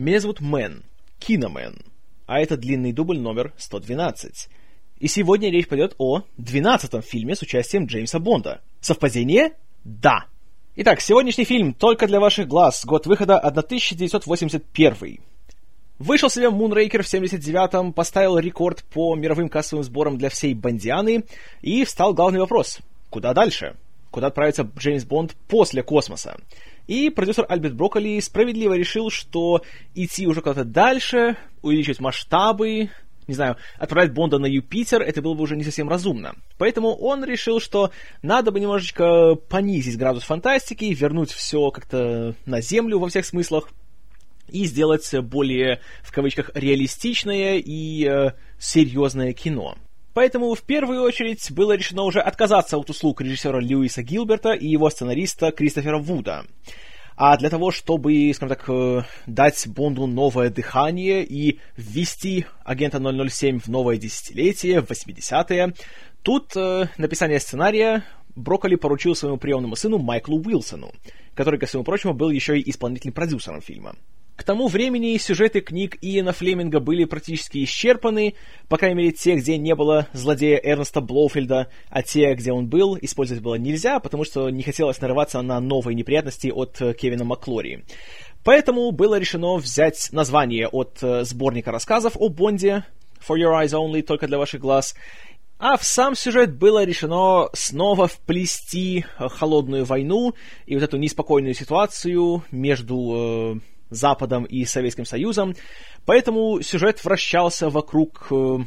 Меня зовут Мэн, Киномен, а это длинный дубль номер 112. И сегодня речь пойдет о 12-м фильме с участием Джеймса Бонда. Совпадение? Да. Итак, сегодняшний фильм только для ваших глаз, год выхода 1981. Вышел себе Moonraker в 79-м, поставил рекорд по мировым кассовым сборам для всей Бондианы, и встал главный вопрос. Куда дальше? Куда отправится Джеймс Бонд после космоса? И продюсер Альберт Брокколи справедливо решил, что идти уже куда-то дальше, увеличивать масштабы, не знаю, отправлять Бонда на Юпитер, это было бы уже не совсем разумно. Поэтому он решил, что надо бы немножечко понизить градус фантастики, вернуть все как-то на Землю во всех смыслах, и сделать более, в кавычках, реалистичное и э, серьезное кино. Поэтому в первую очередь было решено уже отказаться от услуг режиссера Льюиса Гилберта и его сценариста Кристофера Вуда. А для того, чтобы, скажем так, э, дать Бонду новое дыхание и ввести агента 007 в новое десятилетие, в 80-е, тут э, написание сценария Брокколи поручил своему приемному сыну Майклу Уилсону, который, ко всему прочему, был еще и исполнительным продюсером фильма. К тому времени сюжеты книг Иена Флеминга были практически исчерпаны, по крайней мере, те, где не было злодея Эрнста Блоуфельда, а те, где он был, использовать было нельзя, потому что не хотелось нарываться на новые неприятности от э, Кевина Маклори. Поэтому было решено взять название от э, сборника рассказов о Бонде, For Your Eyes Only, только для ваших глаз, а в сам сюжет было решено снова вплести э, холодную войну и вот эту неспокойную ситуацию между Западом и Советским Союзом, поэтому сюжет вращался вокруг э,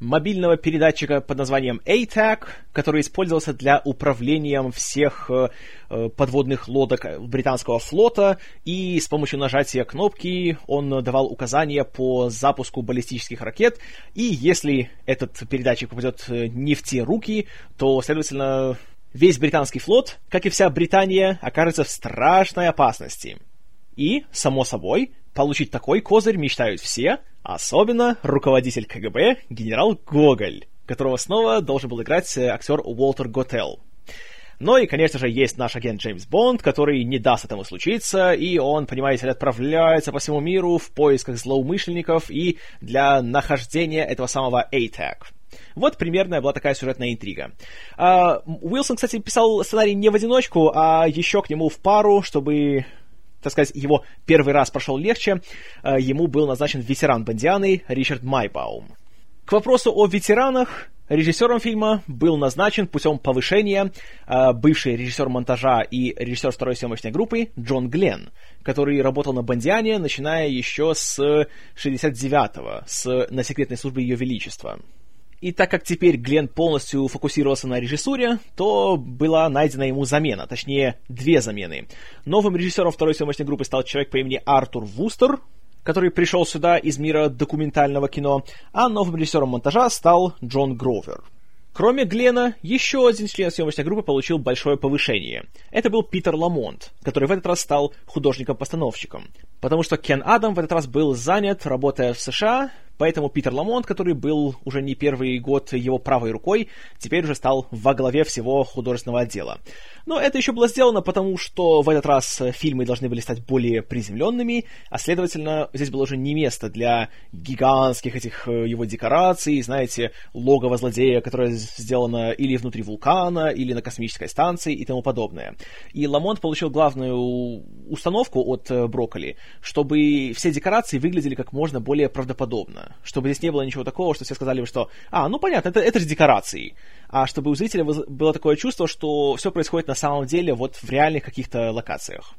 мобильного передатчика под названием ATAC, который использовался для управления всех э, э, подводных лодок британского флота, и с помощью нажатия кнопки он давал указания по запуску баллистических ракет, и если этот передатчик попадет не в те руки, то, следовательно, весь британский флот, как и вся Британия, окажется в страшной опасности. И, само собой, получить такой козырь мечтают все, особенно руководитель КГБ генерал Гоголь, которого снова должен был играть э, актер Уолтер Готел. Ну и, конечно же, есть наш агент Джеймс Бонд, который не даст этому случиться, и он, понимаете ли, отправляется по всему миру в поисках злоумышленников и для нахождения этого самого ATAC. Вот примерно была такая сюжетная интрига. А, Уилсон, кстати, писал сценарий не в одиночку, а еще к нему в пару, чтобы так сказать, его первый раз прошел легче, э, ему был назначен ветеран Бондианы Ричард Майбаум. К вопросу о ветеранах, режиссером фильма был назначен путем повышения э, бывший режиссер монтажа и режиссер второй съемочной группы Джон Гленн, который работал на Бондиане, начиная еще с 69-го, с, на секретной службе Ее Величества. И так как теперь Глен полностью фокусировался на режиссуре, то была найдена ему замена, точнее, две замены. Новым режиссером второй съемочной группы стал человек по имени Артур Вустер, который пришел сюда из мира документального кино, а новым режиссером монтажа стал Джон Гровер. Кроме Глена, еще один член съемочной группы получил большое повышение. Это был Питер Ламонт, который в этот раз стал художником-постановщиком. Потому что Кен Адам в этот раз был занят, работая в США, Поэтому Питер Ламонт, который был уже не первый год его правой рукой, теперь уже стал во главе всего художественного отдела. Но это еще было сделано потому, что в этот раз фильмы должны были стать более приземленными, а следовательно, здесь было уже не место для гигантских этих э, его декораций, знаете, логово злодея, которое сделано или внутри вулкана, или на космической станции и тому подобное. И Ламонт получил главную установку от э, Брокколи, чтобы все декорации выглядели как можно более правдоподобно, чтобы здесь не было ничего такого, что все сказали бы, что «А, ну понятно, это, это же декорации», а чтобы у зрителя было такое чувство, что все происходит на самом деле вот в реальных каких-то локациях.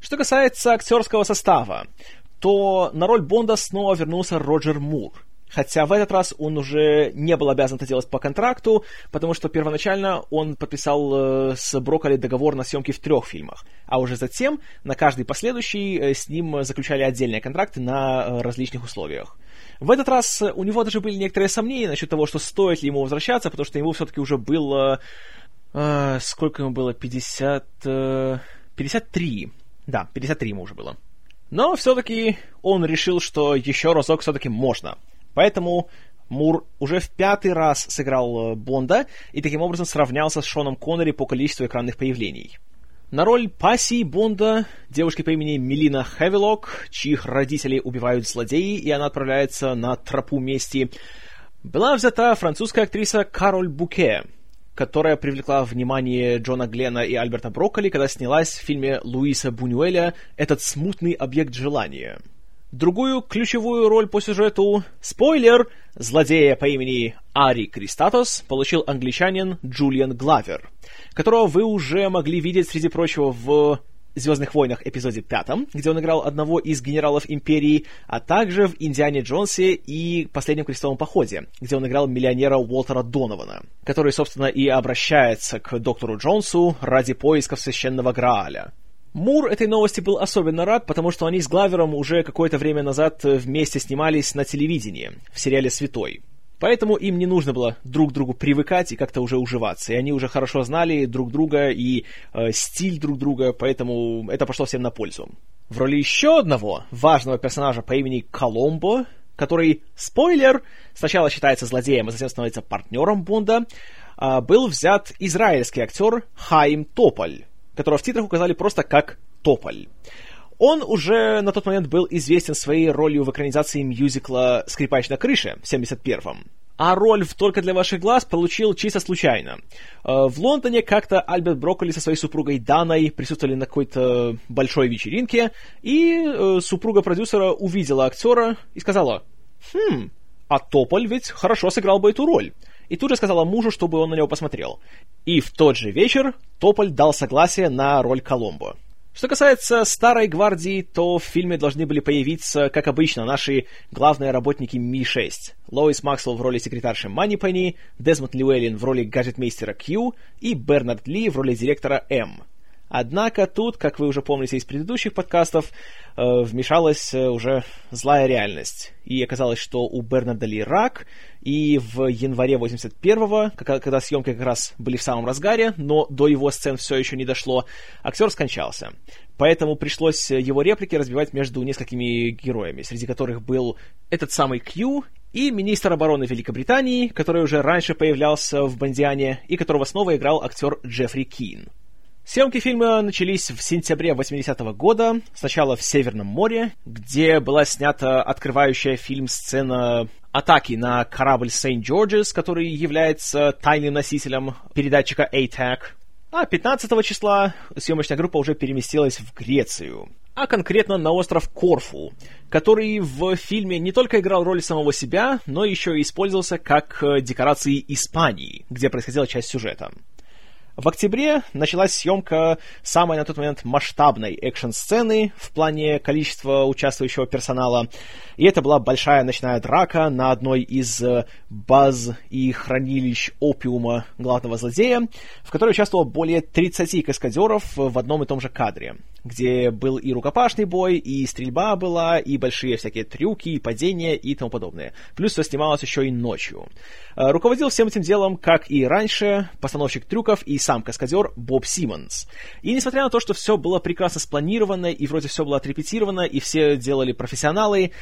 Что касается актерского состава, то на роль Бонда снова вернулся Роджер Мур. Хотя в этот раз он уже не был обязан это делать по контракту, потому что первоначально он подписал э, с Брокколи договор на съемки в трех фильмах, а уже затем на каждый последующий э, с ним заключали отдельные контракты на э, различных условиях. В этот раз у него даже были некоторые сомнения насчет того, что стоит ли ему возвращаться, потому что ему все-таки уже было э, сколько ему было? 50... Э, 53. Да, 53 ему уже было. Но все-таки он решил, что еще разок все-таки можно. Поэтому Мур уже в пятый раз сыграл э, Бонда и таким образом сравнялся с Шоном Коннери по количеству экранных появлений. На роль пассии Бонда, девушки по имени Мелина Хевилок, чьих родителей убивают злодеи, и она отправляется на тропу мести, была взята французская актриса Кароль Буке, которая привлекла внимание Джона Глена и Альберта Брокколи, когда снялась в фильме Луиса Бунюэля «Этот смутный объект желания». Другую ключевую роль по сюжету, спойлер, злодея по имени Ари Кристатос получил англичанин Джулиан Главер, которого вы уже могли видеть, среди прочего, в «Звездных войнах» эпизоде пятом, где он играл одного из генералов Империи, а также в «Индиане Джонсе» и «Последнем крестовом походе», где он играл миллионера Уолтера Донована, который, собственно, и обращается к доктору Джонсу ради поисков священного Грааля. Мур этой новости был особенно рад, потому что они с Главером уже какое-то время назад вместе снимались на телевидении, в сериале «Святой». Поэтому им не нужно было друг к другу привыкать и как-то уже уживаться. И они уже хорошо знали друг друга и э, стиль друг друга, поэтому это пошло всем на пользу. В роли еще одного важного персонажа по имени Коломбо, который, спойлер, сначала считается злодеем, а затем становится партнером Бонда, э, был взят израильский актер Хаим Тополь которого в титрах указали просто как Тополь. Он уже на тот момент был известен своей ролью в экранизации мюзикла «Скрипач на крыше» в 71-м. А роль в «Только для ваших глаз» получил чисто случайно. Э, в Лондоне как-то Альберт Брокколи со своей супругой Даной присутствовали на какой-то большой вечеринке, и э, супруга продюсера увидела актера и сказала, «Хм, а Тополь ведь хорошо сыграл бы эту роль» и тут же сказала мужу, чтобы он на него посмотрел. И в тот же вечер Тополь дал согласие на роль Коломбо. Что касается Старой Гвардии, то в фильме должны были появиться, как обычно, наши главные работники Ми-6. Лоис Максвелл в роли секретарши Манипенни, Дезмонд Льюэллин в роли гаджетмейстера Q и Бернард Ли в роли директора М. Однако тут, как вы уже помните из предыдущих подкастов, э, вмешалась э, уже злая реальность. И оказалось, что у Бернарда Ли рак, и в январе 81-го, когда съемки как раз были в самом разгаре, но до его сцен все еще не дошло, актер скончался. Поэтому пришлось его реплики разбивать между несколькими героями, среди которых был этот самый Кью и министр обороны Великобритании, который уже раньше появлялся в «Бондиане» и которого снова играл актер Джеффри Кин. Съемки фильма начались в сентябре 80-го года, сначала в Северном море, где была снята открывающая фильм сцена атаки на корабль Сент-Джорджес, который является тайным носителем передатчика ATAC. А 15 числа съемочная группа уже переместилась в Грецию, а конкретно на остров Корфу, который в фильме не только играл роль самого себя, но еще и использовался как декорации Испании, где происходила часть сюжета. В октябре началась съемка самой на тот момент масштабной экшн-сцены в плане количества участвующего персонала. И это была большая ночная драка на одной из э, баз и хранилищ опиума главного злодея, в которой участвовало более 30 каскадеров в одном и том же кадре где был и рукопашный бой, и стрельба была, и большие всякие трюки, и падения, и тому подобное. Плюс все снималось еще и ночью. Э, руководил всем этим делом, как и раньше, постановщик трюков и сам каскадер Боб Симмонс. И несмотря на то, что все было прекрасно спланировано, и вроде все было отрепетировано, и все делали профессионалы,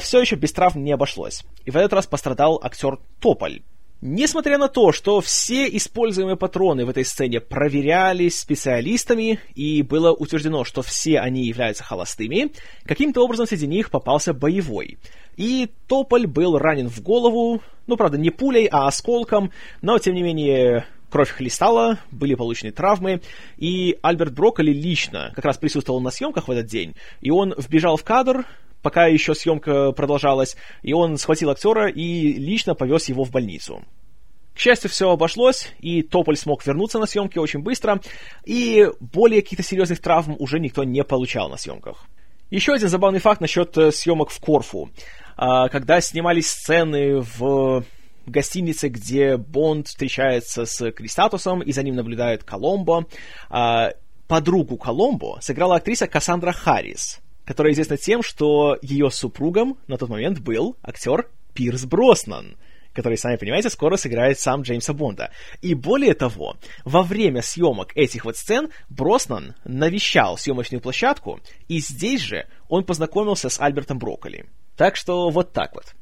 все еще без травм не обошлось. И в этот раз пострадал актер Тополь, Несмотря на то, что все используемые патроны в этой сцене проверялись специалистами, и было утверждено, что все они являются холостыми, каким-то образом среди них попался боевой. И Тополь был ранен в голову, ну, правда, не пулей, а осколком, но, тем не менее, кровь хлестала, были получены травмы, и Альберт Брокколи лично как раз присутствовал на съемках в этот день, и он вбежал в кадр, пока еще съемка продолжалась, и он схватил актера и лично повез его в больницу. К счастью, все обошлось, и Тополь смог вернуться на съемки очень быстро, и более каких-то серьезных травм уже никто не получал на съемках. Еще один забавный факт насчет э, съемок в Корфу. А, когда снимались сцены в гостинице, где Бонд встречается с Кристатусом, и за ним наблюдает Коломбо, а, подругу Коломбо сыграла актриса Кассандра Харрис которая известна тем, что ее супругом на тот момент был актер Пирс Броснан, который, сами понимаете, скоро сыграет сам Джеймса Бонда. И более того, во время съемок этих вот сцен Броснан навещал съемочную площадку, и здесь же он познакомился с Альбертом Брокколи. Так что вот так вот.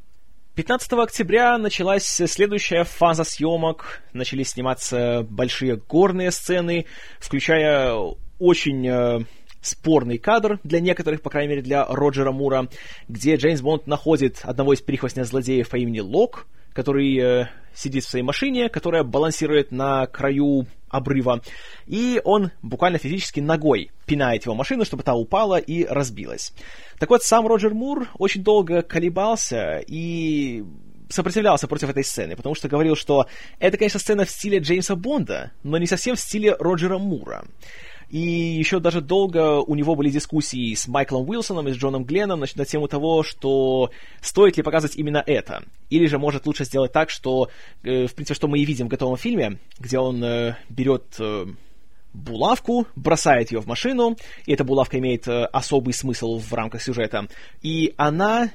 15 октября началась следующая фаза съемок. Начали сниматься большие горные сцены, включая очень э, спорный кадр для некоторых, по крайней мере, для Роджера Мура, где Джеймс Бонд находит одного из прихвостня злодеев по имени Лок, который э, сидит в своей машине, которая балансирует на краю обрыва, и он буквально физически ногой пинает его машину, чтобы та упала и разбилась. Так вот, сам Роджер Мур очень долго колебался и сопротивлялся против этой сцены, потому что говорил, что это, конечно, сцена в стиле Джеймса Бонда, но не совсем в стиле Роджера Мура. И еще даже долго у него были дискуссии с Майклом Уилсоном и с Джоном Гленном значит, на тему того, что стоит ли показывать именно это. Или же может лучше сделать так, что, э, в принципе, что мы и видим в готовом фильме, где он э, берет э, булавку, бросает ее в машину, и эта булавка имеет э, особый смысл в рамках сюжета, и она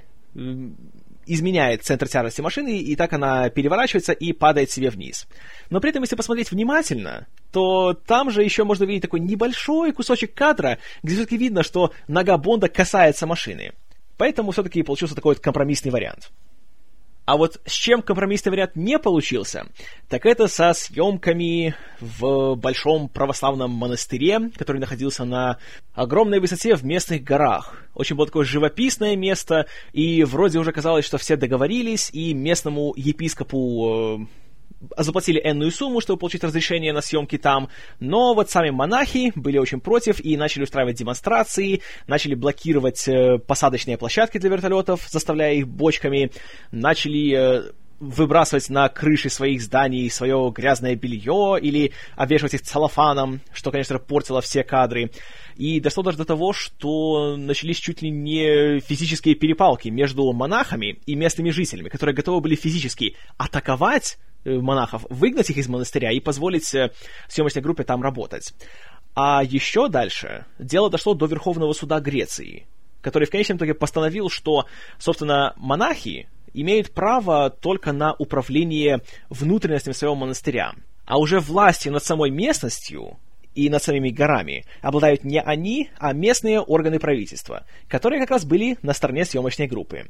изменяет центр тяжести машины, и так она переворачивается и падает себе вниз. Но при этом, если посмотреть внимательно, то там же еще можно видеть такой небольшой кусочек кадра, где все-таки видно, что нога Бонда касается машины. Поэтому все-таки получился такой вот компромиссный вариант. А вот с чем компромиссный вариант не получился, так это со съемками в большом православном монастыре, который находился на огромной высоте в местных горах. Очень было такое живописное место, и вроде уже казалось, что все договорились, и местному епископу э, заплатили энную сумму, чтобы получить разрешение на съемки там, но вот сами монахи были очень против и начали устраивать демонстрации, начали блокировать э, посадочные площадки для вертолетов, заставляя их бочками, начали э, выбрасывать на крыши своих зданий свое грязное белье или обвешивать их целлофаном, что, конечно, портило все кадры. И дошло даже до того, что начались чуть ли не физические перепалки между монахами и местными жителями, которые готовы были физически атаковать монахов, выгнать их из монастыря и позволить э, съемочной группе там работать. А еще дальше дело дошло до Верховного суда Греции, который в конечном итоге постановил, что, собственно, монахи имеют право только на управление внутренностями своего монастыря, а уже власти над самой местностью и над самими горами обладают не они, а местные органы правительства, которые как раз были на стороне съемочной группы.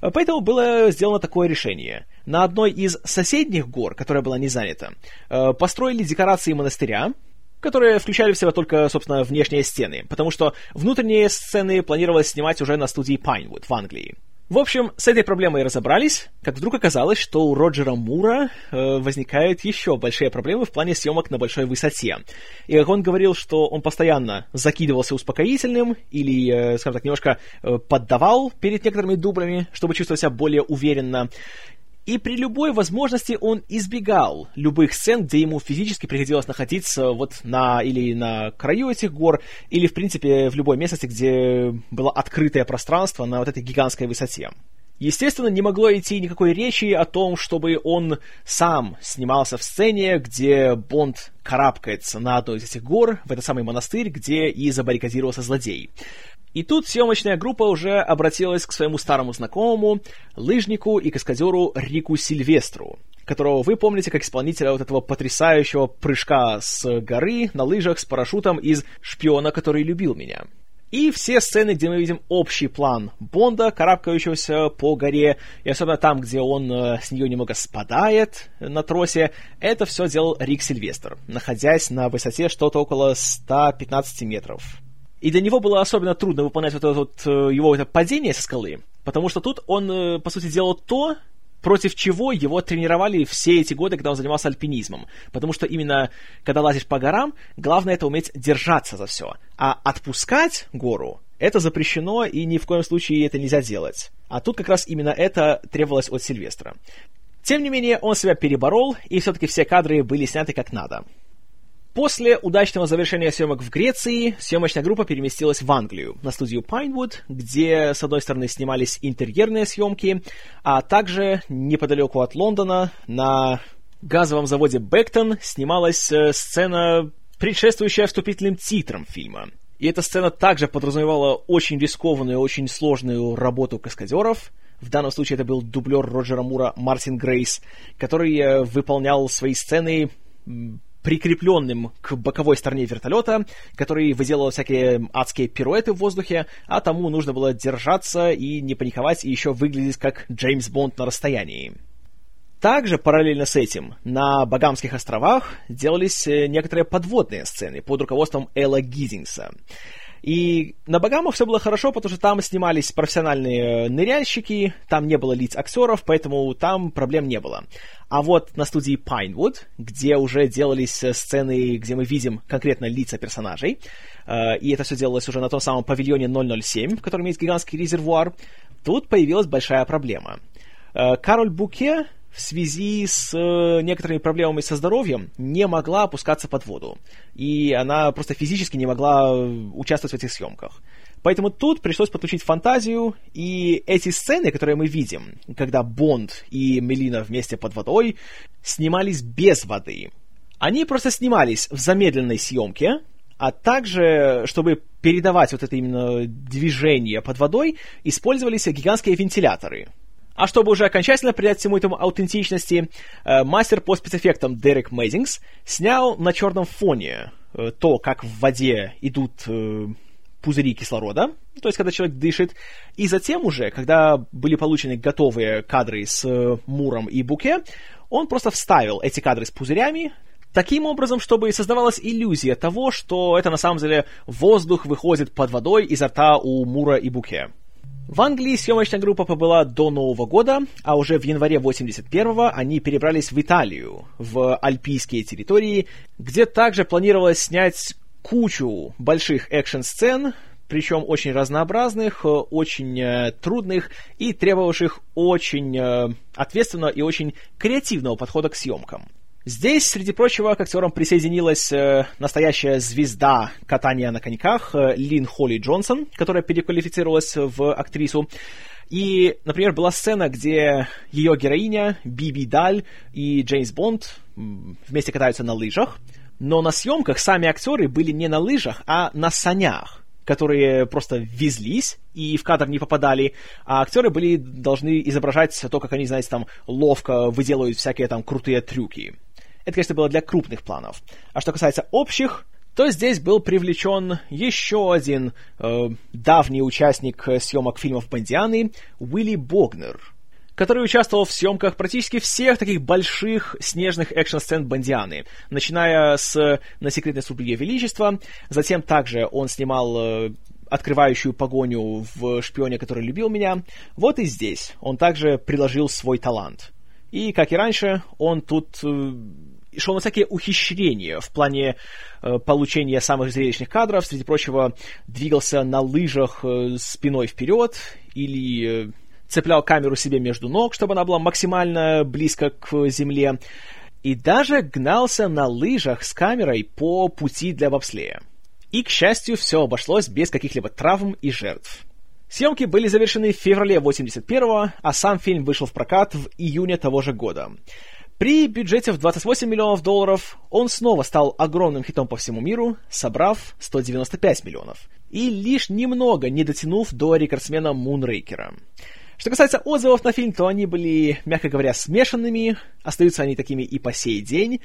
Поэтому было сделано такое решение. На одной из соседних гор, которая была не занята, э, построили декорации монастыря, которые включали в себя только, собственно, внешние стены, потому что внутренние сцены планировалось снимать уже на студии Pinewood в Англии. В общем, с этой проблемой разобрались, как вдруг оказалось, что у Роджера Мура э, возникают еще большие проблемы в плане съемок на большой высоте. И он говорил, что он постоянно закидывался успокоительным или, э, скажем так, немножко э, поддавал перед некоторыми дублями, чтобы чувствовать себя более уверенно. И при любой возможности он избегал любых сцен, где ему физически приходилось находиться вот на или на краю этих гор, или, в принципе, в любой местности, где было открытое пространство на вот этой гигантской высоте. Естественно, не могло идти никакой речи о том, чтобы он сам снимался в сцене, где Бонд карабкается на одну из этих гор, в этот самый монастырь, где и забаррикадировался злодей. И тут съемочная группа уже обратилась к своему старому знакомому, лыжнику и каскадеру Рику Сильвестру, которого вы помните как исполнителя вот этого потрясающего прыжка с горы на лыжах с парашютом из «Шпиона, который любил меня». И все сцены, где мы видим общий план Бонда, карабкающегося по горе, и особенно там, где он э, с нее немного спадает на тросе, это все делал Рик Сильвестр, находясь на высоте что-то около 115 метров. И для него было особенно трудно выполнять вот это вот э, его это падение со скалы, потому что тут он, э, по сути, делал то, против чего его тренировали все эти годы, когда он занимался альпинизмом. Потому что именно, когда лазишь по горам, главное это уметь держаться за все. А отпускать гору это запрещено, и ни в коем случае это нельзя делать. А тут как раз именно это требовалось от Сильвестра. Тем не менее, он себя переборол, и все-таки все кадры были сняты как надо. После удачного завершения съемок в Греции, съемочная группа переместилась в Англию, на студию Pinewood, где, с одной стороны, снимались интерьерные съемки, а также неподалеку от Лондона, на газовом заводе Бектон, снималась э, сцена, предшествующая вступительным титрам фильма. И эта сцена также подразумевала очень рискованную, очень сложную работу каскадеров. В данном случае это был дублер Роджера Мура Мартин Грейс, который э, выполнял свои сцены прикрепленным к боковой стороне вертолета, который выделывал всякие адские пируэты в воздухе, а тому нужно было держаться и не паниковать, и еще выглядеть как Джеймс Бонд на расстоянии. Также параллельно с этим на Багамских островах делались э, некоторые подводные сцены под руководством Элла Гизингса. И на Багамах все было хорошо, потому что там снимались профессиональные ныряльщики, там не было лиц актеров, поэтому там проблем не было. А вот на студии Pinewood, где уже делались сцены, где мы видим конкретно лица персонажей, э, и это все делалось уже на том самом павильоне 007, в котором есть гигантский резервуар, тут появилась большая проблема. Э, Кароль Буке в связи с э, некоторыми проблемами со здоровьем не могла опускаться под воду. И она просто физически не могла э, участвовать в этих съемках. Поэтому тут пришлось подключить фантазию, и эти сцены, которые мы видим, когда Бонд и Мелина вместе под водой, снимались без воды. Они просто снимались в замедленной съемке, а также, чтобы передавать вот это именно движение под водой, использовались гигантские вентиляторы — а чтобы уже окончательно придать всему этому аутентичности, э, мастер по спецэффектам Дерек Мейзингс снял на черном фоне э, то, как в воде идут э, пузыри кислорода, то есть когда человек дышит, и затем уже, когда были получены готовые кадры с Муром и Буке, он просто вставил эти кадры с пузырями, таким образом, чтобы создавалась иллюзия того, что это на самом деле воздух выходит под водой изо рта у Мура и Буке. В Англии съемочная группа побыла до Нового года, а уже в январе 81-го они перебрались в Италию, в альпийские территории, где также планировалось снять кучу больших экшн-сцен, причем очень разнообразных, очень э, трудных и требовавших очень э, ответственного и очень креативного подхода к съемкам. Здесь, среди прочего, к актерам присоединилась э, настоящая звезда катания на коньках э, Лин Холли Джонсон, которая переквалифицировалась в актрису. И, например, была сцена, где ее героиня Биби Даль и Джеймс Бонд вместе катаются на лыжах, но на съемках сами актеры были не на лыжах, а на санях которые просто везлись и в кадр не попадали, а актеры были должны изображать то, как они, знаете, там ловко выделывают всякие там крутые трюки. Это, конечно, было для крупных планов. А что касается общих, то здесь был привлечен еще один э, давний участник съемок фильмов Бондианы, Уилли Богнер, который участвовал в съемках практически всех таких больших снежных экшн-сцен Бондианы, начиная с «На секретной службе Величества», затем также он снимал э, открывающую погоню в «Шпионе, который любил меня». Вот и здесь он также приложил свой талант. И, как и раньше, он тут э, шел на всякие ухищрения в плане э, получения самых зрелищных кадров, среди прочего, двигался на лыжах э, спиной вперед или э, цеплял камеру себе между ног, чтобы она была максимально близко к земле, и даже гнался на лыжах с камерой по пути для бобслея. И, к счастью, все обошлось без каких-либо травм и жертв. Съемки были завершены в феврале 81-го, а сам фильм вышел в прокат в июне того же года. При бюджете в 28 миллионов долларов он снова стал огромным хитом по всему миру, собрав 195 миллионов. И лишь немного не дотянув до рекордсмена Мунрейкера. Что касается отзывов на фильм, то они были, мягко говоря, смешанными, остаются они такими и по сей день.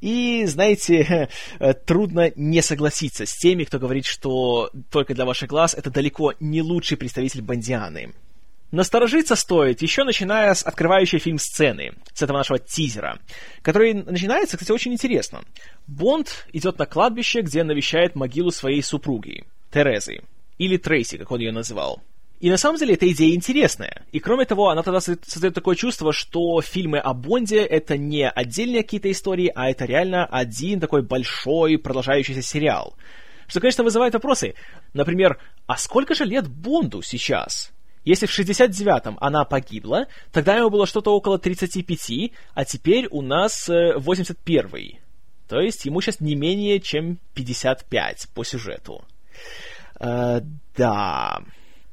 И, знаете, трудно не согласиться с теми, кто говорит, что только для ваших глаз это далеко не лучший представитель Бондианы. Насторожиться стоит, еще начиная с открывающей фильм сцены, с этого нашего тизера, который начинается, кстати, очень интересно. Бонд идет на кладбище, где навещает могилу своей супруги, Терезы, или Трейси, как он ее называл. И на самом деле эта идея интересная. И кроме того, она тогда создает такое чувство, что фильмы о Бонде это не отдельные какие-то истории, а это реально один такой большой продолжающийся сериал. Что, конечно, вызывает вопросы. Например, а сколько же лет Бонду сейчас? Если в 69-м она погибла, тогда ему было что-то около 35, а теперь у нас 81-й. Э, То есть ему сейчас не менее чем 55 по сюжету. Э, да.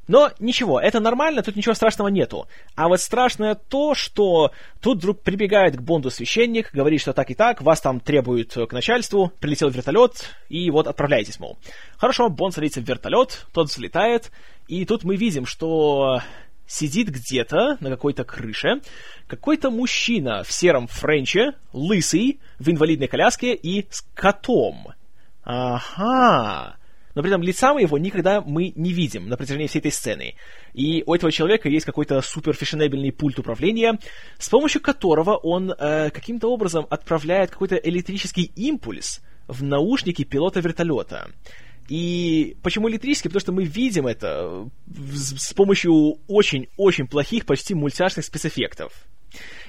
Но ничего, это нормально, тут ничего страшного нету. А вот страшное то, что тут вдруг прибегает к Бонду священник, говорит, что так и так, вас там требуют к начальству, прилетел вертолет, и вот отправляйтесь, мол. Хорошо, Бонд садится в вертолет, тот взлетает, и тут мы видим, что сидит где-то на какой-то крыше какой-то мужчина в сером френче, лысый, в инвалидной коляске и с котом. Ага, но при этом лица его никогда мы не видим на протяжении всей этой сцены. И у этого человека есть какой-то супер фешенебельный пульт управления, с помощью которого он э, каким-то образом отправляет какой-то электрический импульс в наушники пилота вертолета. И почему электрический? Потому что мы видим это с помощью очень-очень плохих, почти мультяшных спецэффектов.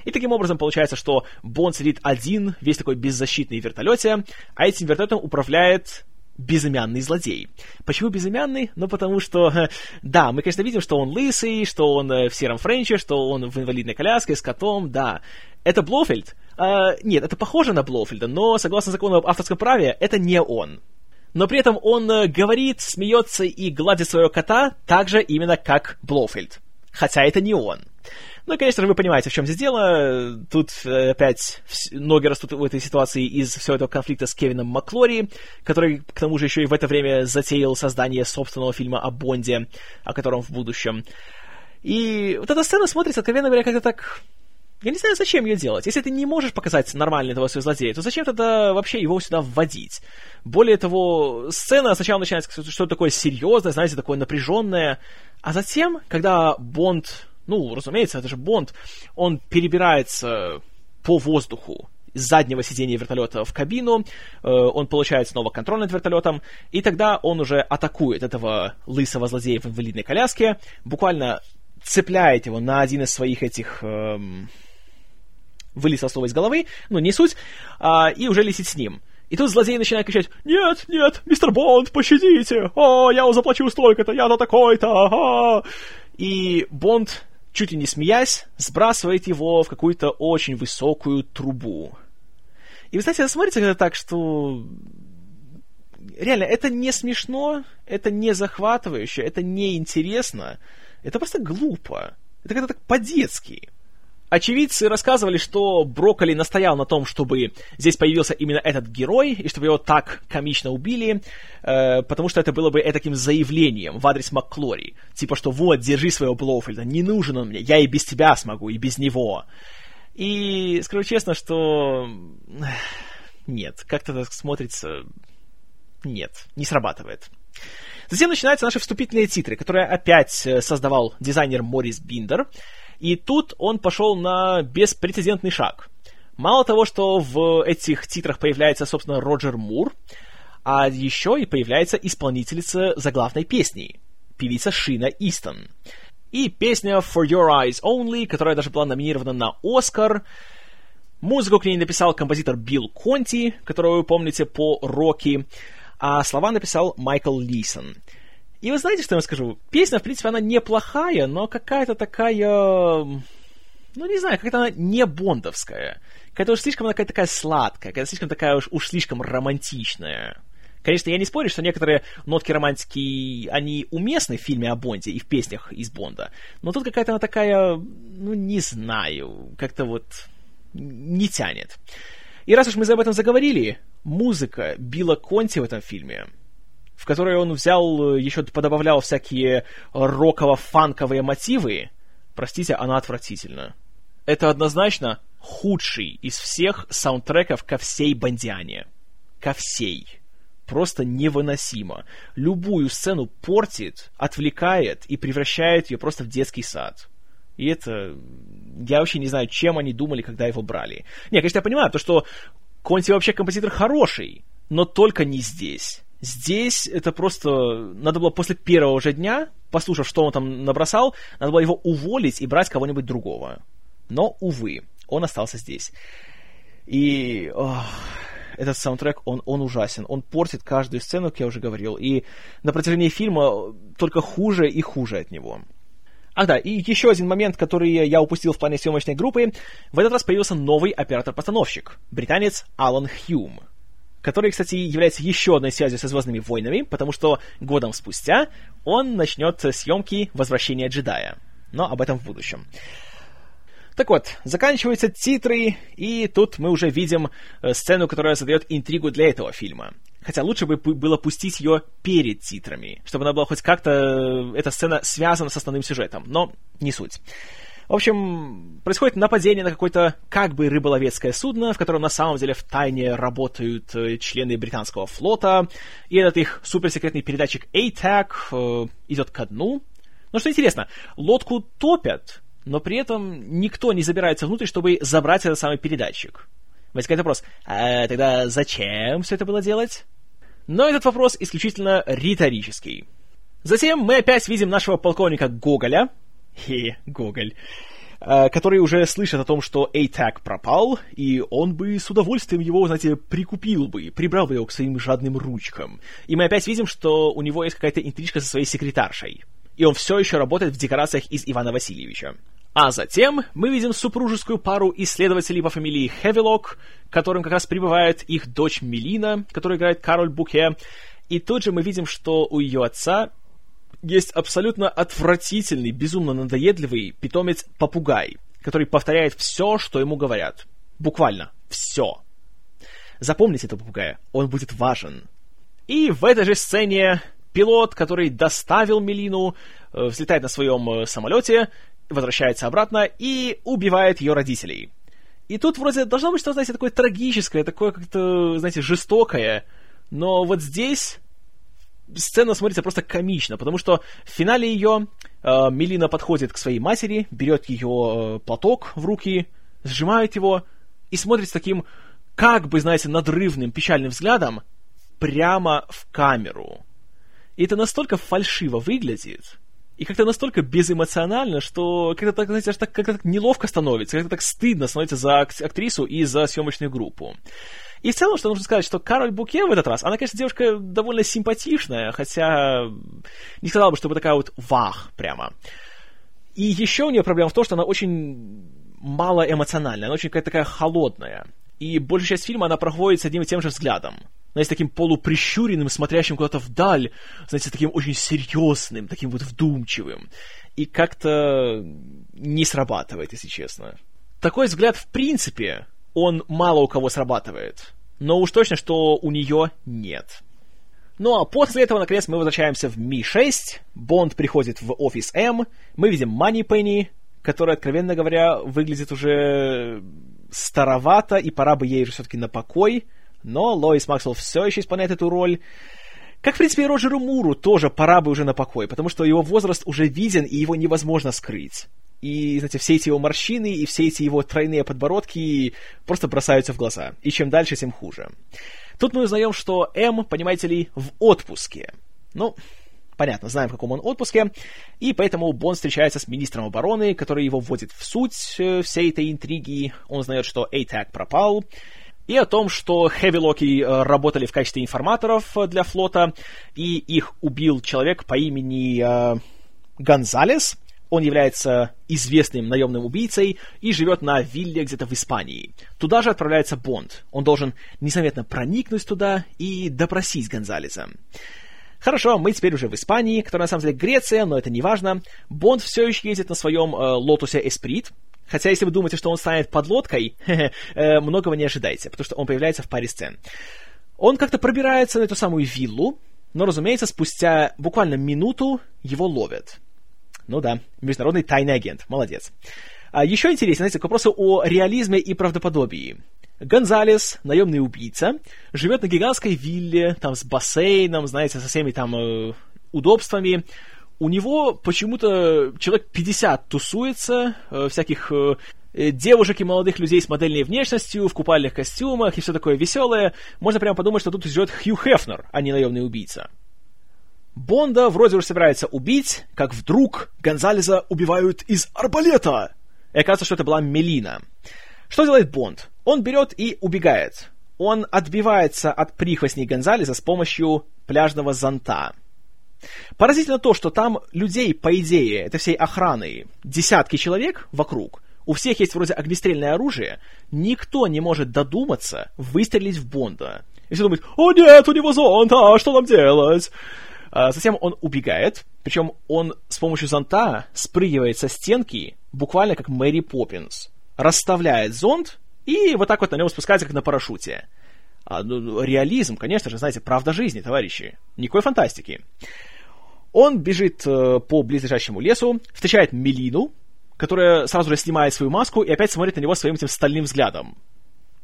И таким образом получается, что Бонд сидит один, весь такой беззащитный в вертолете, а этим вертолетом управляет безымянный злодей. Почему безымянный? Ну, потому что, да, мы, конечно, видим, что он лысый, что он э, в сером френче, что он в инвалидной коляске с котом, да. Это Блофельд? А, нет, это похоже на Блофельда, но, согласно закону об авторском праве, это не он. Но при этом он э, говорит, смеется и гладит своего кота так же именно как Блофельд. Хотя это не он. Ну, конечно же, вы понимаете, в чем здесь дело. Тут э, опять ноги растут в этой ситуации из всего этого конфликта с Кевином Маклори, который, к тому же, еще и в это время затеял создание собственного фильма о Бонде, о котором в будущем. И вот эта сцена смотрится, откровенно говоря, как-то так... Я не знаю, зачем ее делать. Если ты не можешь показать нормально этого своего злодея, то зачем тогда вообще его сюда вводить? Более того, сцена сначала начинается что-то такое серьезное, знаете, такое напряженное, а затем, когда Бонд ну, разумеется, это же Бонд. Он перебирается по воздуху из заднего сидения вертолета в кабину, э, он получает снова контроль над вертолетом, и тогда он уже атакует этого лысого злодея в инвалидной коляске, буквально цепляет его на один из своих этих... Эм, вылез слово из головы, ну, не суть, а, и уже летит с ним. И тут злодей начинает кричать «Нет, нет, мистер Бонд, пощадите! О, я заплачу столько-то, я-то такой-то! Ага!» И Бонд чуть ли не смеясь, сбрасывает его в какую-то очень высокую трубу. И, вы знаете, это так, что реально, это не смешно, это не захватывающе, это не интересно, это просто глупо. Это как-то так по-детски. Очевидцы рассказывали, что Брокколи настоял на том, чтобы здесь появился именно этот герой, и чтобы его так комично убили, э, потому что это было бы таким заявлением в адрес МакКлори. Типа, что вот, держи своего Блоуфельда, не нужен он мне, я и без тебя смогу, и без него. И скажу честно, что... Нет, как-то так смотрится... Нет, не срабатывает. Затем начинаются наши вступительные титры, которые опять э, создавал дизайнер Морис Биндер. И тут он пошел на беспрецедентный шаг. Мало того, что в этих титрах появляется, собственно, Роджер Мур, а еще и появляется исполнительница заглавной песни, певица Шина Истон. И песня For Your Eyes Only, которая даже была номинирована на Оскар. Музыку к ней написал композитор Билл Конти, которого вы помните по Рокки, а слова написал Майкл Лисон. И вы знаете, что я вам скажу? Песня, в принципе, она неплохая, но какая-то такая... Ну, не знаю, какая-то она не бондовская. Какая-то уж слишком она какая-то такая сладкая, какая-то слишком такая уж, уж слишком романтичная. Конечно, я не спорю, что некоторые нотки романтики, они уместны в фильме о Бонде и в песнях из Бонда. Но тут какая-то она такая, ну, не знаю, как-то вот не тянет. И раз уж мы об этом заговорили, музыка Билла Конти в этом фильме в которой он взял, э, еще подобавлял всякие роково-фанковые мотивы, простите, она отвратительна. Это однозначно худший из всех саундтреков ко всей Бандиане. Ко всей. Просто невыносимо. Любую сцену портит, отвлекает и превращает ее просто в детский сад. И это... Я вообще не знаю, чем они думали, когда его брали. Не, конечно, я понимаю, то, что Конти вообще композитор хороший, но только не здесь. Здесь это просто... Надо было после первого же дня, послушав, что он там набросал, надо было его уволить и брать кого-нибудь другого. Но, увы, он остался здесь. И... Ох, этот саундтрек, он, он ужасен. Он портит каждую сцену, как я уже говорил. И на протяжении фильма только хуже и хуже от него. Ах да, и еще один момент, который я упустил в плане съемочной группы. В этот раз появился новый оператор-постановщик, британец Алан Хьюм который, кстати, является еще одной связью со «Звездными войнами», потому что годом спустя он начнет съемки «Возвращения джедая». Но об этом в будущем. Так вот, заканчиваются титры, и тут мы уже видим э, сцену, которая задает интригу для этого фильма. Хотя лучше бы было пустить ее перед титрами, чтобы она была хоть как-то, э, эта сцена связана с основным сюжетом, но не суть. В общем, происходит нападение на какое-то как бы рыболовецкое судно, в котором на самом деле в тайне работают э, члены британского флота, и этот их суперсекретный передатчик ATAC э, идет ко дну. Но что интересно, лодку топят, но при этом никто не забирается внутрь, чтобы забрать этот самый передатчик. Возникает вопрос, а тогда зачем все это было делать? Но этот вопрос исключительно риторический. Затем мы опять видим нашего полковника Гоголя, хе, Гоголь, э, который уже слышит о том, что ATAC пропал, и он бы с удовольствием его, знаете, прикупил бы, прибрал бы его к своим жадным ручкам. И мы опять видим, что у него есть какая-то интрижка со своей секретаршей. И он все еще работает в декорациях из Ивана Васильевича. А затем мы видим супружескую пару исследователей по фамилии Хевилок, которым как раз прибывает их дочь Мелина, которая играет Кароль Буке. И тут же мы видим, что у ее отца есть абсолютно отвратительный, безумно надоедливый питомец-попугай, который повторяет все, что ему говорят. Буквально все. Запомните этого попугая, он будет важен. И в этой же сцене пилот, который доставил Мелину, э, взлетает на своем э, самолете, возвращается обратно и убивает ее родителей. И тут вроде должно быть что-то, знаете, такое трагическое, такое как-то, знаете, жестокое. Но вот здесь сцена смотрится просто комично, потому что в финале ее э, Мелина подходит к своей матери, берет ее э, платок в руки, сжимает его и смотрит с таким, как бы, знаете, надрывным, печальным взглядом прямо в камеру. И это настолько фальшиво выглядит, и как-то настолько безэмоционально, что как-то так, знаете, как-то так неловко становится, как-то так стыдно становится за актрису и за съемочную группу. И в целом, что нужно сказать, что Кароль Буке в этот раз, она, конечно, девушка довольно симпатичная, хотя не сказал бы, чтобы такая вот вах прямо. И еще у нее проблема в том, что она очень мало эмоциональная, она очень какая-то такая холодная. И большую часть фильма она проходит с одним и тем же взглядом. Знаете, таким полуприщуренным, смотрящим куда-то вдаль, знаете, таким очень серьезным, таким вот вдумчивым. И как-то не срабатывает, если честно. Такой взгляд, в принципе, он мало у кого срабатывает. Но уж точно, что у нее нет. Ну а после этого, наконец, мы возвращаемся в Ми-6, Бонд приходит в офис М, мы видим Мани Пенни, которая, откровенно говоря, выглядит уже старовато, и пора бы ей уже все-таки на покой, но Лоис Максвелл все еще исполняет эту роль. Как, в принципе, и Роджеру Муру тоже пора бы уже на покой, потому что его возраст уже виден, и его невозможно скрыть. И, знаете, все эти его морщины и все эти его тройные подбородки просто бросаются в глаза. И чем дальше, тем хуже. Тут мы узнаем, что М, понимаете ли, в отпуске. Ну, понятно, знаем, в каком он отпуске, и поэтому Бон встречается с министром обороны, который его вводит в суть э, всей этой интриги. Он узнает, что ATAC пропал, и о том, что Хевилоки э, работали в качестве информаторов э, для флота, и их убил человек по имени э, Гонзалес, он является известным наемным убийцей и живет на вилле где-то в Испании. Туда же отправляется Бонд. Он должен незаметно проникнуть туда и допросить Гонзалеса. Хорошо, мы теперь уже в Испании, которая на самом деле Греция, но это не важно. Бонд все еще ездит на своем э, лотусе Эсприт, Хотя, если вы думаете, что он станет подлодкой, э, многого не ожидайте, потому что он появляется в паре сцен. Он как-то пробирается на эту самую виллу, но, разумеется, спустя буквально минуту его ловят. Ну да, международный тайный агент. Молодец. А еще интереснее, знаете, к вопросу о реализме и правдоподобии. Гонзалес, наемный убийца, живет на гигантской вилле, там с бассейном, знаете, со всеми там э, удобствами. У него почему-то человек 50 тусуется, э, всяких э, девушек и молодых людей с модельной внешностью, в купальных костюмах и все такое веселое. Можно прямо подумать, что тут живет Хью Хефнер, а не наемный убийца. Бонда вроде уже собирается убить, как вдруг Гонзалеса убивают из арбалета. И оказывается, что это была Мелина. Что делает Бонд? Он берет и убегает. Он отбивается от прихвостней Гонзалеса с помощью пляжного зонта. Поразительно то, что там людей, по идее, это всей охраны, десятки человек вокруг, у всех есть вроде огнестрельное оружие, никто не может додуматься выстрелить в Бонда. И все думают, о нет, у него зонт, а что нам делать? Затем он убегает, причем он с помощью зонта спрыгивает со стенки, буквально как Мэри Поппинс, расставляет зонт и вот так вот на нем спускается, как на парашюте. А, ну, ну, реализм, конечно же, знаете, правда жизни, товарищи. Никакой фантастики. Он бежит э, по близлежащему лесу, встречает Мелину, которая сразу же снимает свою маску и опять смотрит на него своим этим стальным взглядом.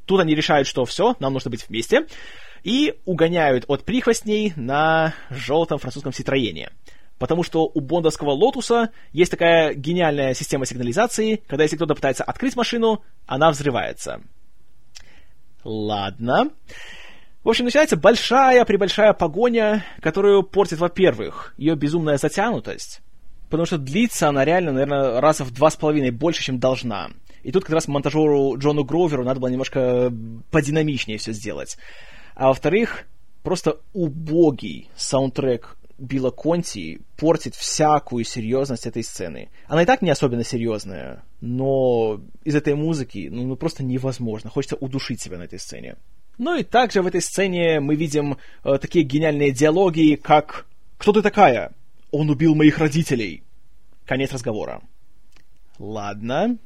Тут они решают, что все, нам нужно быть вместе, и угоняют от прихвостней на желтом французском Ситроене. Потому что у бондовского Лотуса есть такая гениальная система сигнализации, когда если кто-то пытается открыть машину, она взрывается. Ладно. В общем, начинается большая-пребольшая погоня, которую портит, во-первых, ее безумная затянутость, потому что длится она реально, наверное, раза в два с половиной больше, чем должна. И тут как раз монтажеру Джону Гроверу надо было немножко подинамичнее все сделать. А во-вторых, просто убогий саундтрек Билла Конти портит всякую серьезность этой сцены. Она и так не особенно серьезная, но из этой музыки ну, ну просто невозможно. Хочется удушить себя на этой сцене. Ну и также в этой сцене мы видим э, такие гениальные диалоги, как «Кто ты такая? Он убил моих родителей». Конец разговора. Ладно,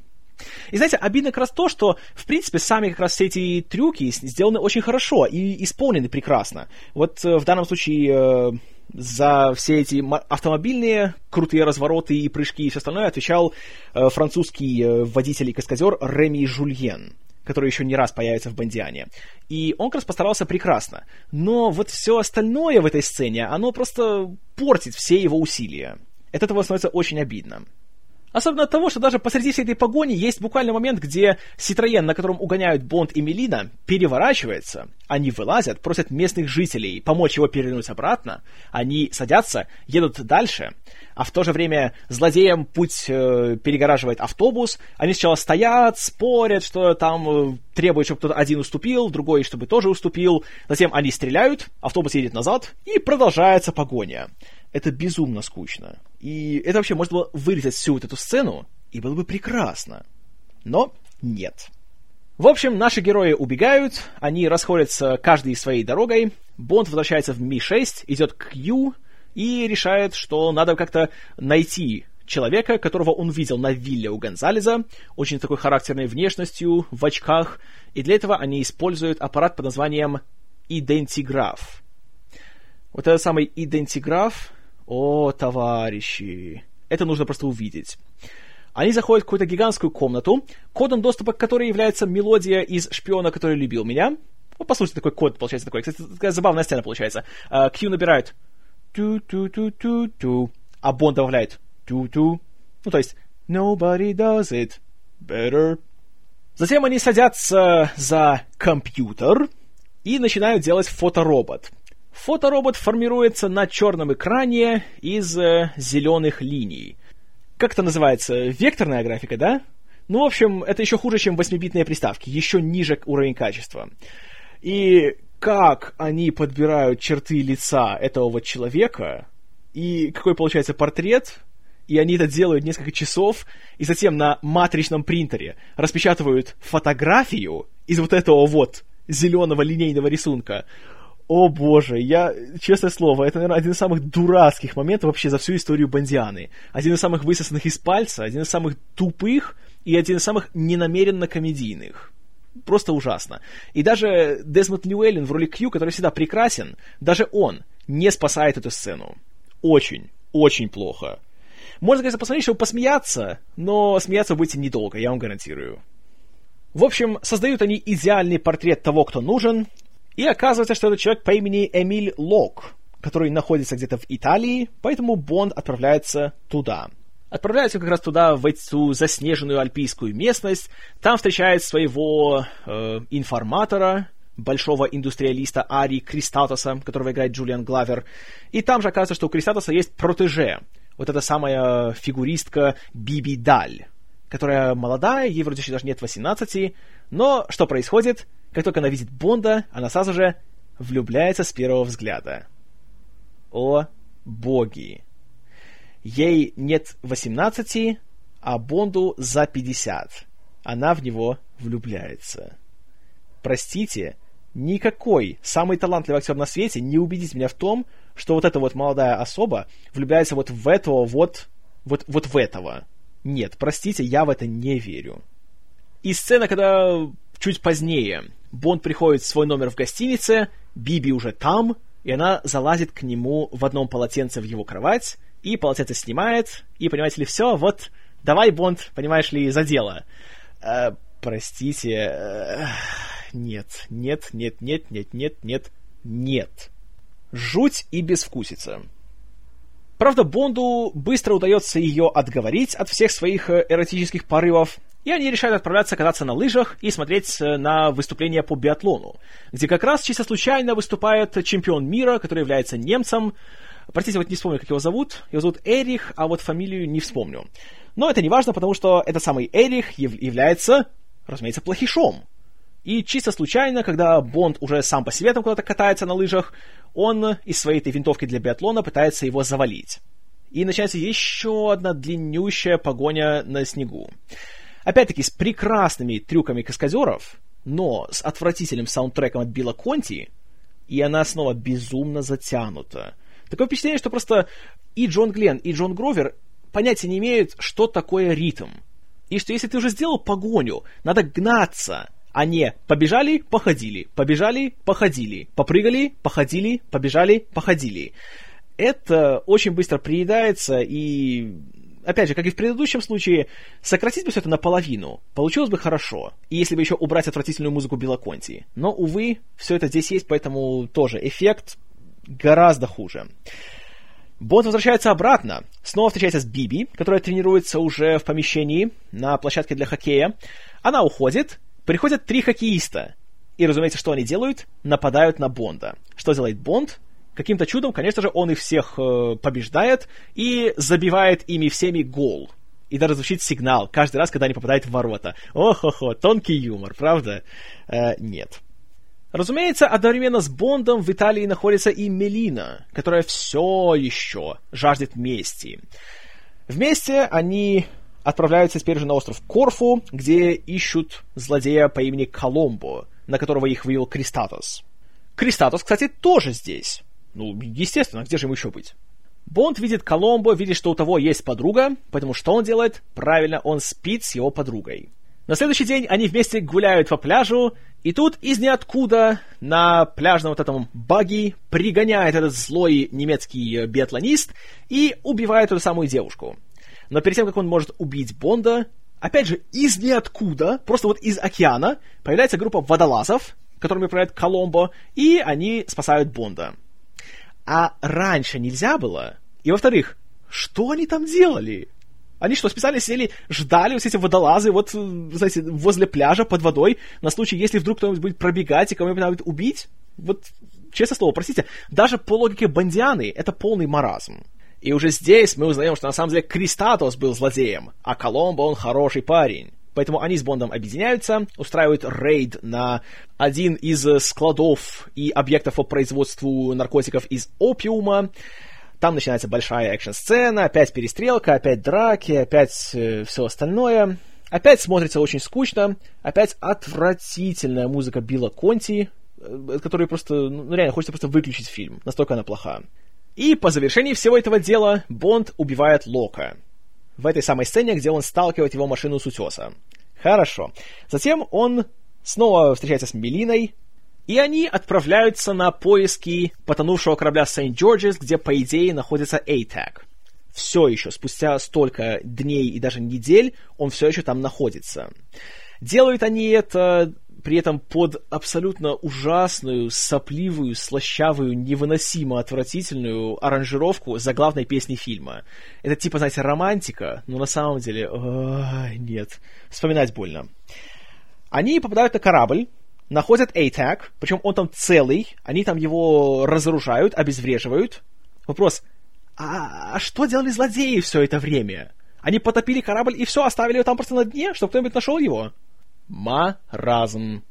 и знаете, обидно как раз то, что, в принципе, сами как раз все эти трюки сделаны очень хорошо и исполнены прекрасно. Вот э, в данном случае э, за все эти автомобильные крутые развороты и прыжки и все остальное отвечал э, французский водитель и каскадер Реми Жульен который еще не раз появится в Бандиане. И он как раз постарался прекрасно. Но вот все остальное в этой сцене, оно просто портит все его усилия. От этого становится очень обидно. Особенно от того, что даже посреди всей этой погони есть буквально момент, где Ситроен, на котором угоняют Бонд и Мелина, переворачивается. Они вылазят, просят местных жителей помочь его перевернуть обратно. Они садятся, едут дальше. А в то же время злодеям путь э, перегораживает автобус. Они сначала стоят, спорят, что там э, требуют, чтобы кто-то один уступил, другой, чтобы тоже уступил. Затем они стреляют, автобус едет назад, и продолжается погоня это безумно скучно. И это вообще можно было вырезать всю вот эту сцену, и было бы прекрасно. Но нет. В общем, наши герои убегают, они расходятся каждый своей дорогой, Бонд возвращается в Ми-6, идет к Ю и решает, что надо как-то найти человека, которого он видел на вилле у Гонзалеза, очень такой характерной внешностью, в очках, и для этого они используют аппарат под названием идентиграф. Вот этот самый идентиграф о, товарищи, это нужно просто увидеть. Они заходят в какую-то гигантскую комнату, кодом доступа к которой является мелодия из «Шпиона, который любил меня». Вот послушайте, такой код получается такой. Кстати, такая забавная сцена получается. Кью набирает ту-ту-ту-ту-ту, а Бонд добавляет ту-ту. Ну, то есть nobody does it better. Затем они садятся за компьютер и начинают делать фоторобот — Фоторобот формируется на черном экране из э, зеленых линий. Как это называется? Векторная графика, да? Ну, в общем, это еще хуже, чем 8-битные приставки, еще ниже уровень качества. И как они подбирают черты лица этого вот человека, и какой получается портрет, и они это делают несколько часов, и затем на матричном принтере распечатывают фотографию из вот этого вот зеленого линейного рисунка. О боже, я, честное слово, это, наверное, один из самых дурацких моментов вообще за всю историю Бандианы. Один из самых высосанных из пальца, один из самых тупых и один из самых ненамеренно комедийных. Просто ужасно. И даже Дезмонд Льюэллен в роли Кью, который всегда прекрасен, даже он не спасает эту сцену. Очень, очень плохо. Можно, конечно, посмотреть, чтобы посмеяться, но смеяться будете недолго, я вам гарантирую. В общем, создают они идеальный портрет того, кто нужен, и оказывается, что это человек по имени Эмиль Лок, который находится где-то в Италии, поэтому Бонд отправляется туда. Отправляется как раз туда, в эту заснеженную альпийскую местность. Там встречает своего э, информатора, большого индустриалиста Ари Кристатоса, которого играет Джулиан Главер. И там же оказывается, что у Кристатоса есть протеже. Вот эта самая фигуристка Биби Даль, которая молодая, ей вроде еще даже нет 18, но что происходит? Как только она видит Бонда, она сразу же влюбляется с первого взгляда. О, боги! Ей нет 18, а Бонду за 50. Она в него влюбляется. Простите, никакой самый талантливый актер на свете не убедит меня в том, что вот эта вот молодая особа влюбляется вот в этого вот, вот, вот в этого. Нет, простите, я в это не верю. И сцена, когда чуть позднее Бонд приходит в свой номер в гостинице, Биби уже там, и она залазит к нему в одном полотенце в его кровать, и полотенце снимает, и, понимаете ли, все, вот Давай, Бонд, понимаешь ли, за дело. Э, простите, э, нет, нет, нет, нет, нет, нет, нет, нет. Жуть и безвкусица. Правда, Бонду быстро удается ее отговорить от всех своих э, эротических порывов, и они решают отправляться кататься на лыжах и смотреть э, на выступления по биатлону, где как раз чисто случайно выступает чемпион мира, который является немцем. Простите, вот не вспомню, как его зовут. Его зовут Эрих, а вот фамилию не вспомню. Но это не важно, потому что этот самый Эрих является, разумеется, плохишом. И чисто случайно, когда Бонд уже сам по себе там куда-то катается на лыжах, он из своей этой винтовки для биатлона пытается его завалить. И начинается еще одна длиннющая погоня на снегу. Опять-таки, с прекрасными трюками каскадеров, но с отвратительным саундтреком от Билла Конти, и она снова безумно затянута. Такое впечатление, что просто и Джон Гленн, и Джон Гровер понятия не имеют, что такое ритм. И что если ты уже сделал погоню, надо гнаться, а не побежали, походили, побежали, походили, попрыгали, походили, побежали, походили. Это очень быстро приедается, и, опять же, как и в предыдущем случае, сократить бы все это наполовину, получилось бы хорошо, и если бы еще убрать отвратительную музыку Билла Конти. Но, увы, все это здесь есть, поэтому тоже эффект гораздо хуже. Бонд возвращается обратно, снова встречается с Биби, которая тренируется уже в помещении на площадке для хоккея. Она уходит, Приходят три хоккеиста. И, разумеется, что они делают? Нападают на Бонда. Что делает Бонд? Каким-то чудом, конечно же, он их всех э, побеждает и забивает ими всеми гол. И даже звучит сигнал каждый раз, когда они попадают в ворота. Ох-хо-хо, тонкий юмор, правда? Э, нет. Разумеется, одновременно с Бондом в Италии находится и Мелина, которая все еще жаждет мести. Вместе они отправляются теперь же на остров Корфу, где ищут злодея по имени Коломбо, на которого их вывел Кристатос. Кристатос, кстати, тоже здесь. Ну, естественно, где же ему еще быть? Бонд видит Коломбо, видит, что у того есть подруга, поэтому что он делает? Правильно, он спит с его подругой. На следующий день они вместе гуляют по пляжу, и тут из ниоткуда на пляжном вот этом баги пригоняет этот злой немецкий биатлонист и убивает эту самую девушку. Но перед тем, как он может убить Бонда, опять же, из ниоткуда, просто вот из океана, появляется группа водолазов, которыми управляет Коломбо, и они спасают Бонда. А раньше нельзя было? И во-вторых, что они там делали? Они что, специально сели, ждали вот эти водолазы вот, знаете, возле пляжа под водой, на случай, если вдруг кто-нибудь будет пробегать и кого-нибудь надо убить? Вот, честное слово, простите, даже по логике Бондианы это полный маразм. И уже здесь мы узнаем, что на самом деле Кристатос был злодеем, а Коломбо он хороший парень. Поэтому они с Бондом объединяются, устраивают рейд на один из складов и объектов по производству наркотиков из опиума. Там начинается большая экшн-сцена, опять перестрелка, опять драки, опять э, все остальное. Опять смотрится очень скучно, опять отвратительная музыка Билла Конти, э, которую просто, ну реально, хочется просто выключить фильм, настолько она плоха. И по завершении всего этого дела Бонд убивает Лока. В этой самой сцене, где он сталкивает его машину с утеса. Хорошо. Затем он снова встречается с Мелиной, и они отправляются на поиски потонувшего корабля Сент-Джорджес, где, по идее, находится ATAC. Все еще, спустя столько дней и даже недель, он все еще там находится. Делают они это при этом под абсолютно ужасную, сопливую, слащавую, невыносимо отвратительную аранжировку заглавной песни фильма. Это типа, знаете, романтика, но на самом деле... Ой, нет. Вспоминать больно. Они попадают на корабль, находят ATAC, причем он там целый, они там его разоружают, обезвреживают. Вопрос, а, а что делали злодеи все это время? Они потопили корабль и все, оставили его там просто на дне, чтобы кто-нибудь нашел его? Маразм.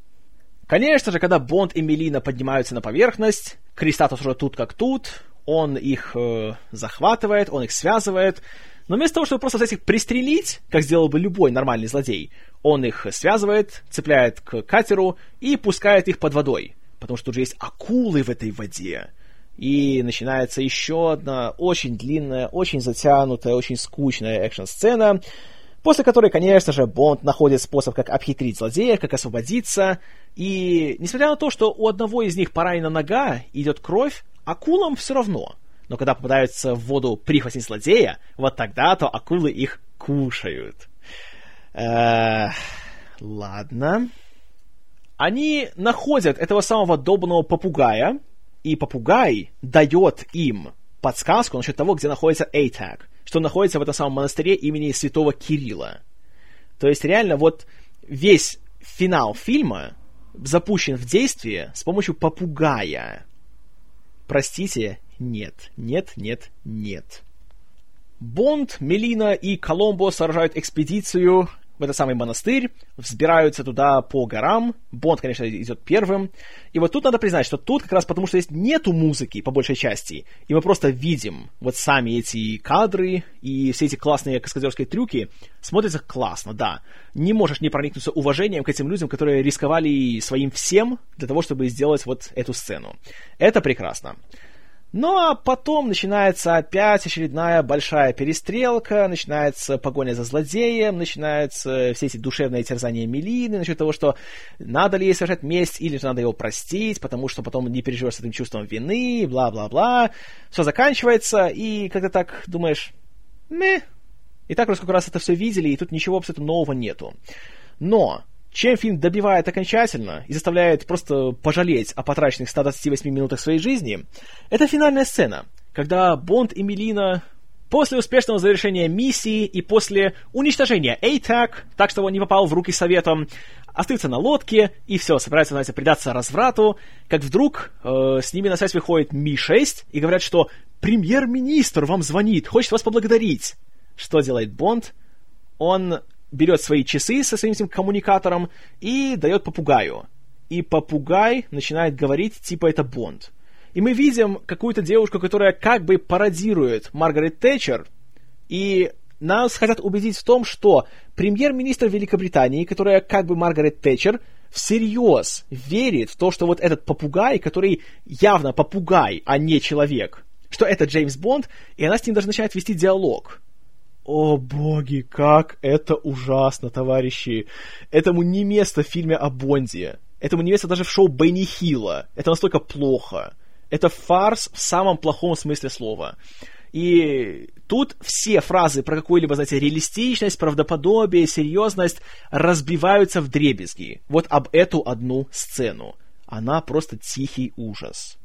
Конечно же, когда Бонд и Мелина поднимаются на поверхность, Кристатус уже тут как тут, он их э, захватывает, он их связывает, но вместо того, чтобы просто взять их пристрелить, как сделал бы любой нормальный злодей, он их связывает, цепляет к катеру и пускает их под водой, потому что тут же есть акулы в этой воде. И начинается еще одна очень длинная, очень затянутая, очень скучная экшн-сцена, После которой, конечно же, Бонд находит способ, как обхитрить злодея, как освободиться. И несмотря на то, что у одного из них поранена нога, идет кровь, акулам все равно. Но когда попадаются в воду прихвостни злодея, вот тогда-то акулы их кушают. Э, ладно. Они находят этого самого долбанного попугая, и попугай дает им подсказку насчет того, где находится Эйтак, что находится в этом самом монастыре имени святого Кирилла. То есть реально вот весь финал фильма запущен в действие с помощью попугая. Простите, нет, нет, нет, нет. Бонд, Мелина и Коломбо сооружают экспедицию в этот самый монастырь, взбираются туда по горам. Бонд, конечно, идет первым. И вот тут надо признать, что тут как раз потому, что есть нету музыки, по большей части, и мы просто видим вот сами эти кадры и все эти классные каскадерские трюки, смотрится классно, да. Не можешь не проникнуться уважением к этим людям, которые рисковали своим всем для того, чтобы сделать вот эту сцену. Это прекрасно. Ну а потом начинается опять очередная большая перестрелка, начинается погоня за злодеем, начинаются все эти душевные терзания Мелины насчет того, что надо ли ей совершать месть или же надо его простить, потому что потом не переживешь с этим чувством вины, бла-бла-бла. Все заканчивается, и когда так думаешь, мeh, и так уже сколько раз это все видели, и тут ничего абсолютно нового нету. Но чем фильм добивает окончательно и заставляет просто пожалеть о потраченных 128 минутах своей жизни, это финальная сцена, когда Бонд и Мелина после успешного завершения миссии и после уничтожения ATAC, так что он не попал в руки Советам, остаются на лодке и все, собираются, знаете, предаться разврату, как вдруг э, с ними на связь выходит Ми-6 и говорят, что премьер-министр вам звонит, хочет вас поблагодарить. Что делает Бонд? Он берет свои часы со своим этим коммуникатором и дает попугаю. И попугай начинает говорить, типа это Бонд. И мы видим какую-то девушку, которая как бы пародирует Маргарет Тэтчер, и нас хотят убедить в том, что премьер-министр Великобритании, которая как бы Маргарет Тэтчер, всерьез верит в то, что вот этот попугай, который явно попугай, а не человек, что это Джеймс Бонд, и она с ним даже начинает вести диалог. О боги, как это ужасно, товарищи. Этому не место в фильме о Бонде. Этому не место даже в шоу Бенни Хилла. Это настолько плохо. Это фарс в самом плохом смысле слова. И тут все фразы про какую-либо, знаете, реалистичность, правдоподобие, серьезность разбиваются в дребезги. Вот об эту одну сцену. Она просто тихий ужас.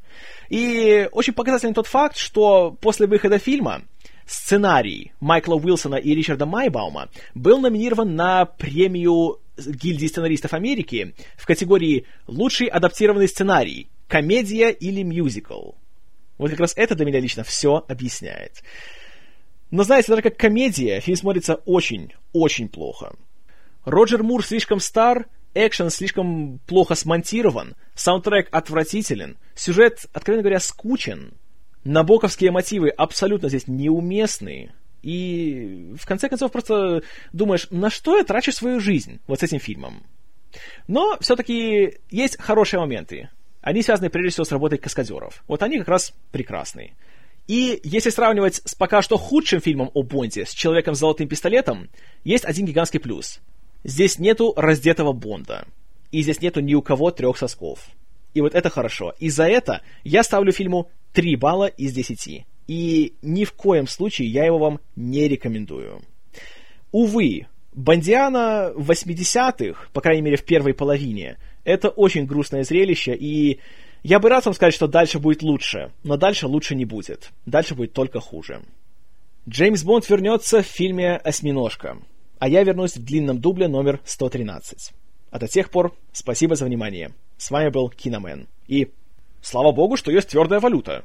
И очень показательный тот факт, что после выхода фильма Сценарий Майкла Уилсона и Ричарда Майбаума был номинирован на премию Гильдии сценаристов Америки в категории «Лучший адаптированный сценарий. Комедия или мюзикл». Вот как раз это для меня лично все объясняет. Но знаете, даже как комедия, фильм смотрится очень, очень плохо. Роджер Мур слишком стар, экшен слишком плохо смонтирован, саундтрек отвратителен, сюжет, откровенно говоря, скучен — Набоковские мотивы абсолютно здесь неуместные. И в конце концов просто думаешь, на что я трачу свою жизнь вот с этим фильмом. Но все-таки есть хорошие моменты. Они связаны прежде всего с работой каскадеров. Вот они как раз прекрасные. И если сравнивать с пока что худшим фильмом о Бонде, с «Человеком с золотым пистолетом», есть один гигантский плюс. Здесь нету раздетого Бонда. И здесь нету ни у кого трех сосков. И вот это хорошо. И за это я ставлю фильму 3 балла из 10. И ни в коем случае я его вам не рекомендую. Увы, Бандиана 80-х, по крайней мере в первой половине, это очень грустное зрелище, и я бы рад вам сказать, что дальше будет лучше, но дальше лучше не будет. Дальше будет только хуже. Джеймс Бонд вернется в фильме «Осьминожка», а я вернусь в длинном дубле номер 113. А до тех пор спасибо за внимание. С вами был Киномен. И слава богу, что есть твердая валюта.